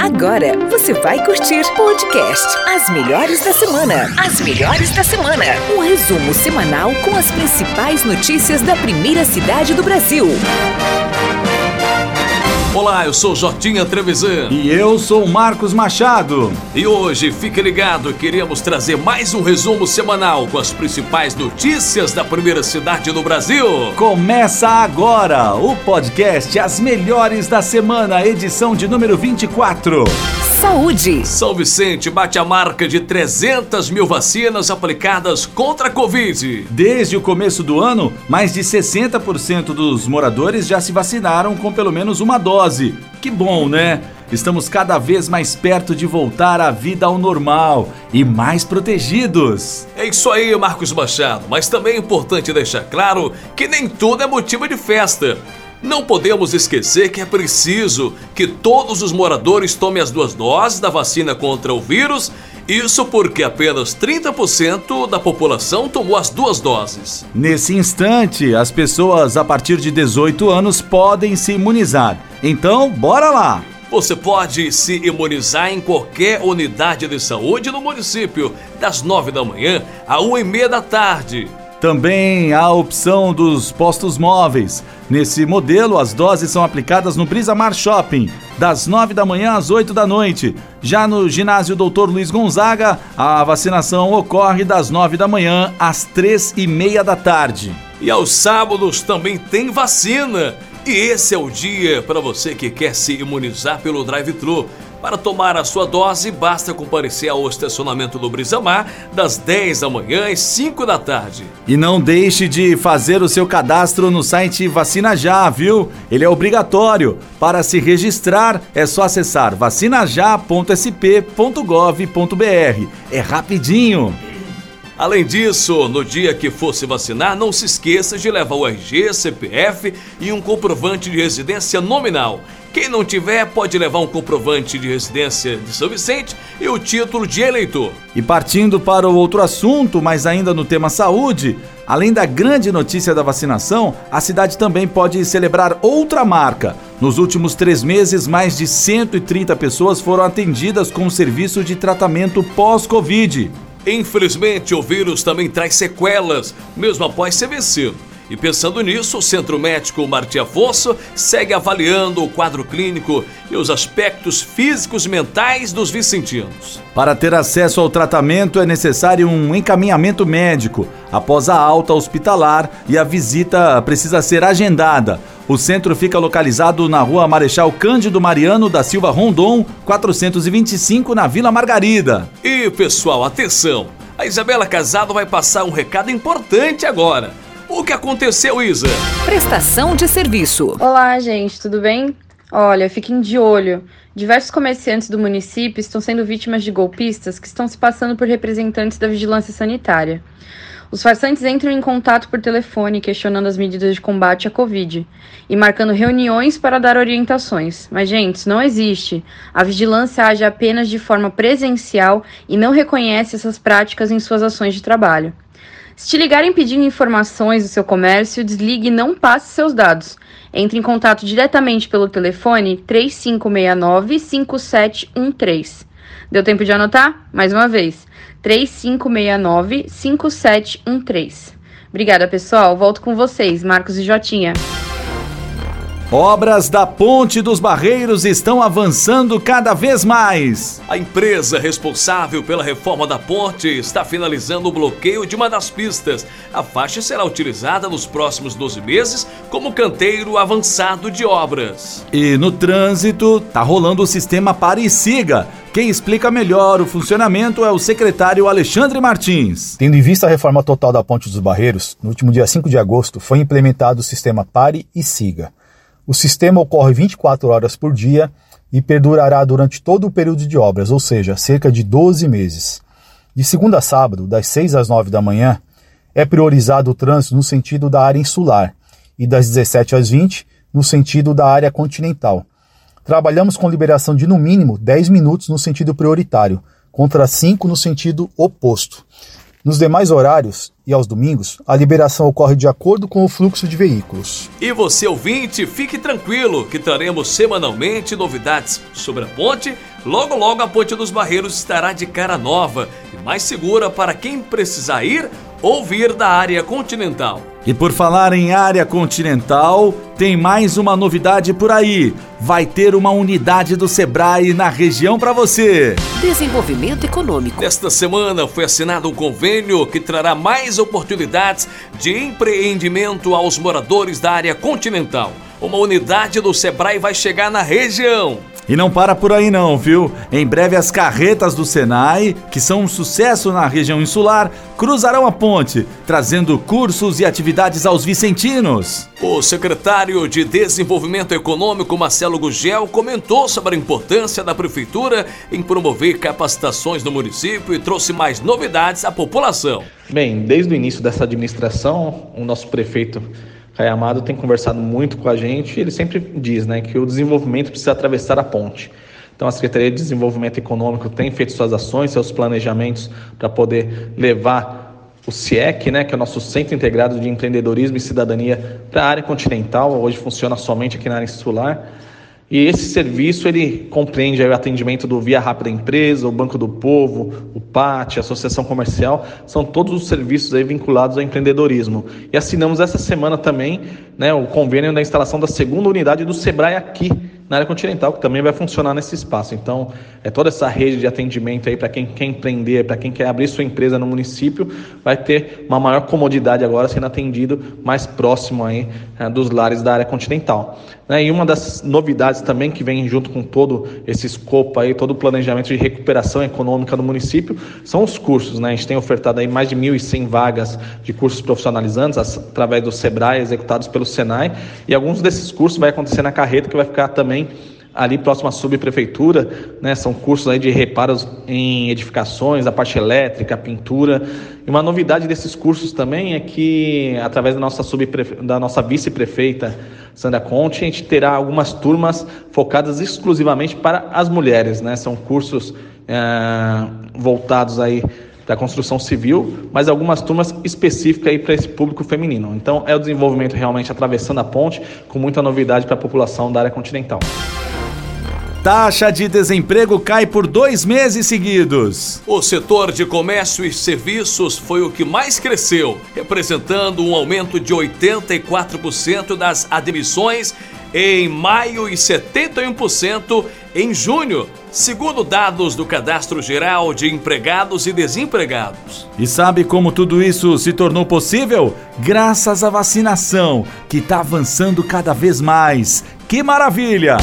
Agora você vai curtir podcast As Melhores da Semana. As Melhores da Semana. Um resumo semanal com as principais notícias da primeira cidade do Brasil. Olá, eu sou Jotinha Trevisan. E eu sou Marcos Machado. E hoje, fique ligado, queremos trazer mais um resumo semanal com as principais notícias da primeira cidade do Brasil. Começa agora o podcast As Melhores da Semana, edição de número 24. Saúde. São Vicente bate a marca de 300 mil vacinas aplicadas contra a Covid. Desde o começo do ano, mais de 60% dos moradores já se vacinaram com pelo menos uma dose. Que bom, né? Estamos cada vez mais perto de voltar à vida ao normal e mais protegidos. É isso aí, Marcos Machado, mas também é importante deixar claro que nem tudo é motivo de festa. Não podemos esquecer que é preciso que todos os moradores tomem as duas doses da vacina contra o vírus, isso porque apenas 30% da população tomou as duas doses. Nesse instante, as pessoas a partir de 18 anos podem se imunizar. Então, bora lá! Você pode se imunizar em qualquer unidade de saúde no município, das 9 da manhã à 1 e meia da tarde. Também há a opção dos postos móveis. Nesse modelo, as doses são aplicadas no Brisa Mar Shopping, das 9 da manhã às 8 da noite. Já no ginásio Dr. Luiz Gonzaga, a vacinação ocorre das 9 da manhã às 3 e meia da tarde. E aos sábados também tem vacina. E esse é o dia para você que quer se imunizar pelo drive-thru. Para tomar a sua dose, basta comparecer ao estacionamento do Brisamar das 10 da manhã às 5 da tarde. E não deixe de fazer o seu cadastro no site Vacina Já, viu? Ele é obrigatório. Para se registrar, é só acessar vacinajá.sp.gov.br. É rapidinho. Além disso, no dia que for se vacinar, não se esqueça de levar o RG, CPF e um comprovante de residência nominal. Quem não tiver pode levar um comprovante de residência de São Vicente e o título de eleitor. E partindo para o outro assunto, mas ainda no tema saúde, além da grande notícia da vacinação, a cidade também pode celebrar outra marca. Nos últimos três meses, mais de 130 pessoas foram atendidas com o serviço de tratamento pós-Covid. Infelizmente, o vírus também traz sequelas, mesmo após ser vencido. E pensando nisso, o Centro Médico Martim Afonso segue avaliando o quadro clínico e os aspectos físicos e mentais dos vicentinos. Para ter acesso ao tratamento é necessário um encaminhamento médico após a alta hospitalar e a visita precisa ser agendada. O centro fica localizado na rua Marechal Cândido Mariano da Silva Rondon, 425, na Vila Margarida. E pessoal, atenção! A Isabela Casado vai passar um recado importante agora. O que aconteceu, Isa? Prestação de serviço. Olá, gente, tudo bem? Olha, fiquem de olho. Diversos comerciantes do município estão sendo vítimas de golpistas que estão se passando por representantes da vigilância sanitária. Os farsantes entram em contato por telefone questionando as medidas de combate à Covid e marcando reuniões para dar orientações. Mas, gente, isso não existe. A vigilância age apenas de forma presencial e não reconhece essas práticas em suas ações de trabalho. Se te ligarem pedindo informações do seu comércio, desligue e não passe seus dados. Entre em contato diretamente pelo telefone 3569-5713. Deu tempo de anotar? Mais uma vez. 3569-5713. Obrigada, pessoal. Volto com vocês, Marcos e Jotinha. Obras da Ponte dos Barreiros estão avançando cada vez mais. A empresa responsável pela reforma da ponte está finalizando o bloqueio de uma das pistas. A faixa será utilizada nos próximos 12 meses como canteiro avançado de obras. E no trânsito, tá rolando o sistema Pare e Siga. Quem explica melhor o funcionamento é o secretário Alexandre Martins. Tendo em vista a reforma total da Ponte dos Barreiros, no último dia 5 de agosto foi implementado o sistema Pare e Siga. O sistema ocorre 24 horas por dia e perdurará durante todo o período de obras, ou seja, cerca de 12 meses. De segunda a sábado, das 6 às 9 da manhã, é priorizado o trânsito no sentido da área insular e das 17 às 20 no sentido da área continental. Trabalhamos com liberação de no mínimo 10 minutos no sentido prioritário, contra 5 no sentido oposto. Nos demais horários, e aos domingos, a liberação ocorre de acordo com o fluxo de veículos. E você ouvinte, fique tranquilo que traremos semanalmente novidades sobre a ponte. Logo, logo a Ponte dos Barreiros estará de cara nova e mais segura para quem precisar ir ou vir da área continental. E por falar em área continental, tem mais uma novidade por aí. Vai ter uma unidade do Sebrae na região para você. Desenvolvimento econômico. Nesta semana foi assinado um convênio que trará mais oportunidades de empreendimento aos moradores da área continental. Uma unidade do Sebrae vai chegar na região. E não para por aí não, viu? Em breve as carretas do Senai, que são um sucesso na região insular, cruzarão a ponte, trazendo cursos e atividades aos vicentinos. O secretário de Desenvolvimento Econômico, Marcelo Gugel, comentou sobre a importância da prefeitura em promover capacitações no município e trouxe mais novidades à população. Bem, desde o início dessa administração, o nosso prefeito Caio Amado tem conversado muito com a gente ele sempre diz né, que o desenvolvimento precisa atravessar a ponte. Então, a Secretaria de Desenvolvimento Econômico tem feito suas ações, seus planejamentos para poder levar o CIEC, né, que é o nosso Centro Integrado de Empreendedorismo e Cidadania, para a área continental. Hoje funciona somente aqui na área insular. E esse serviço ele compreende o atendimento do Via Rápida Empresa, o Banco do Povo, o PAT, a Associação Comercial, são todos os serviços aí vinculados ao empreendedorismo. E assinamos essa semana também né, o convênio da instalação da segunda unidade do Sebrae aqui na área continental, que também vai funcionar nesse espaço. Então, é toda essa rede de atendimento aí para quem quer empreender, para quem quer abrir sua empresa no município, vai ter uma maior comodidade agora sendo atendido mais próximo aí é, dos lares da área continental. Né? E uma das novidades também que vem junto com todo esse escopo aí, todo o planejamento de recuperação econômica do município, são os cursos. Né? A gente tem ofertado aí mais de 1.100 vagas de cursos profissionalizantes através do Sebrae, executados pelo Senai, e alguns desses cursos vai acontecer na carreta, que vai ficar também ali próximo à subprefeitura, né? São cursos aí de reparos em edificações, a parte elétrica, pintura. E uma novidade desses cursos também é que através da nossa subprefe... da nossa vice-prefeita Sandra Conte, a gente terá algumas turmas focadas exclusivamente para as mulheres, né? São cursos é, voltados aí da construção civil, mas algumas turmas específicas aí para esse público feminino. Então é o desenvolvimento realmente atravessando a ponte, com muita novidade para a população da área continental. Taxa de desemprego cai por dois meses seguidos. O setor de comércio e serviços foi o que mais cresceu, representando um aumento de 84% das admissões em maio e 71% em junho, segundo dados do Cadastro Geral de Empregados e Desempregados. E sabe como tudo isso se tornou possível? Graças à vacinação, que está avançando cada vez mais. Que maravilha!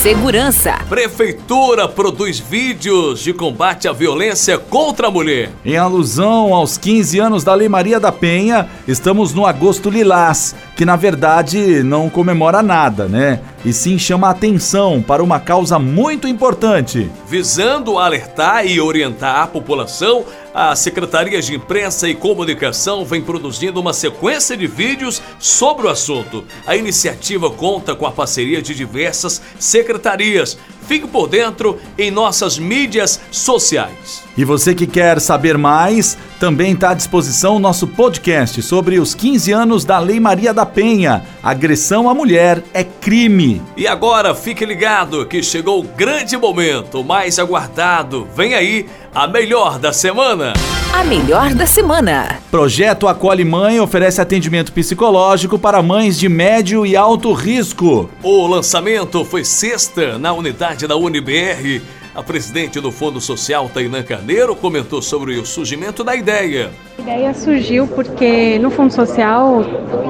Segurança. Prefeitura produz vídeos de combate à violência contra a mulher. Em alusão aos 15 anos da Lei Maria da Penha, estamos no Agosto Lilás, que na verdade não comemora nada, né? E sim chama a atenção para uma causa muito importante. Visando alertar e orientar a população a Secretaria de Imprensa e Comunicação vem produzindo uma sequência de vídeos sobre o assunto. A iniciativa conta com a parceria de diversas secretarias. Fique por dentro em nossas mídias sociais. E você que quer saber mais, também está à disposição o nosso podcast sobre os 15 anos da Lei Maria da Penha. Agressão à mulher é crime. E agora fique ligado que chegou o grande momento, o mais aguardado. Vem aí a melhor da semana. A melhor da semana. Projeto Acolhe Mãe oferece atendimento psicológico para mães de médio e alto risco. O lançamento foi sexta na unidade da UNBR a presidente do Fundo Social, Tainã Carneiro, comentou sobre o surgimento da ideia. A ideia surgiu porque no Fundo Social,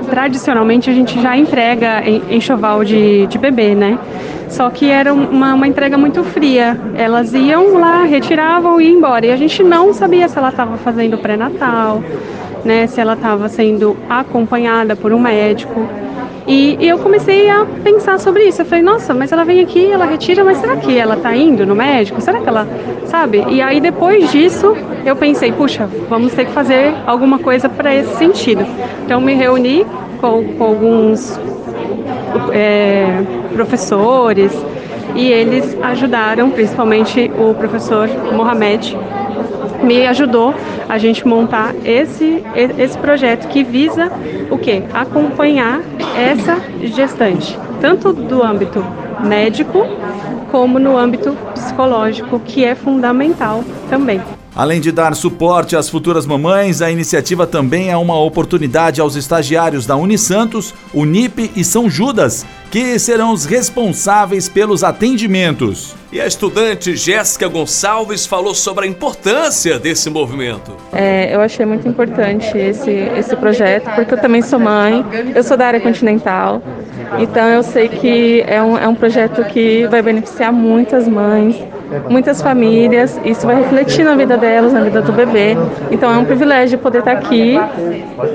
tradicionalmente, a gente já entrega enxoval de, de bebê, né? Só que era uma, uma entrega muito fria. Elas iam lá, retiravam e iam embora. E a gente não sabia se ela estava fazendo pré-natal, né? Se ela estava sendo acompanhada por um médico. E, e, eu comecei a pensar sobre isso. Eu falei, nossa, mas ela vem aqui, ela retira, mas será que ela tá indo no médico? Será que ela, sabe? E aí depois disso, eu pensei, puxa, vamos ter que fazer alguma coisa para esse sentido. Então me reuni com, com alguns é, professores e eles ajudaram, principalmente o professor Mohamed, me ajudou a gente montar esse, esse projeto que visa o quê? Acompanhar essa gestante, tanto do âmbito médico como no âmbito psicológico, que é fundamental também. Além de dar suporte às futuras mamães, a iniciativa também é uma oportunidade aos estagiários da Unisantos, Unip e São Judas, que serão os responsáveis pelos atendimentos. E a estudante Jéssica Gonçalves falou sobre a importância desse movimento. É, eu achei muito importante esse, esse projeto, porque eu também sou mãe, eu sou da área continental, então eu sei que é um, é um projeto que vai beneficiar muitas mães, muitas famílias, isso vai refletir na vida delas, na vida do bebê. Então é um privilégio poder estar aqui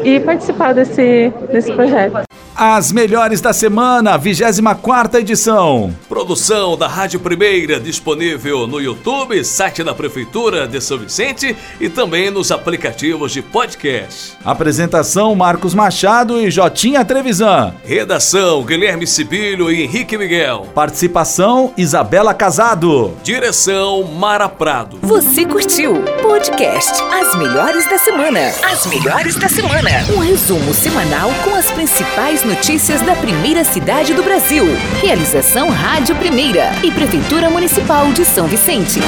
e participar desse, desse projeto. As melhores da semana, 24 edição. Produção da Rádio Primeira, disponível no YouTube, site da Prefeitura de São Vicente e também nos aplicativos de podcast. Apresentação Marcos Machado e Jotinha Trevisan. Redação Guilherme Sibílio e Henrique Miguel. Participação Isabela Casado. Direção Mara Prado. Você curtiu podcast As melhores da semana. As melhores da semana. Um resumo semanal com as principais notícias da primeira cidade do Brasil. Realização Rádio Primeira e Prefeitura Municipal de São Vicente.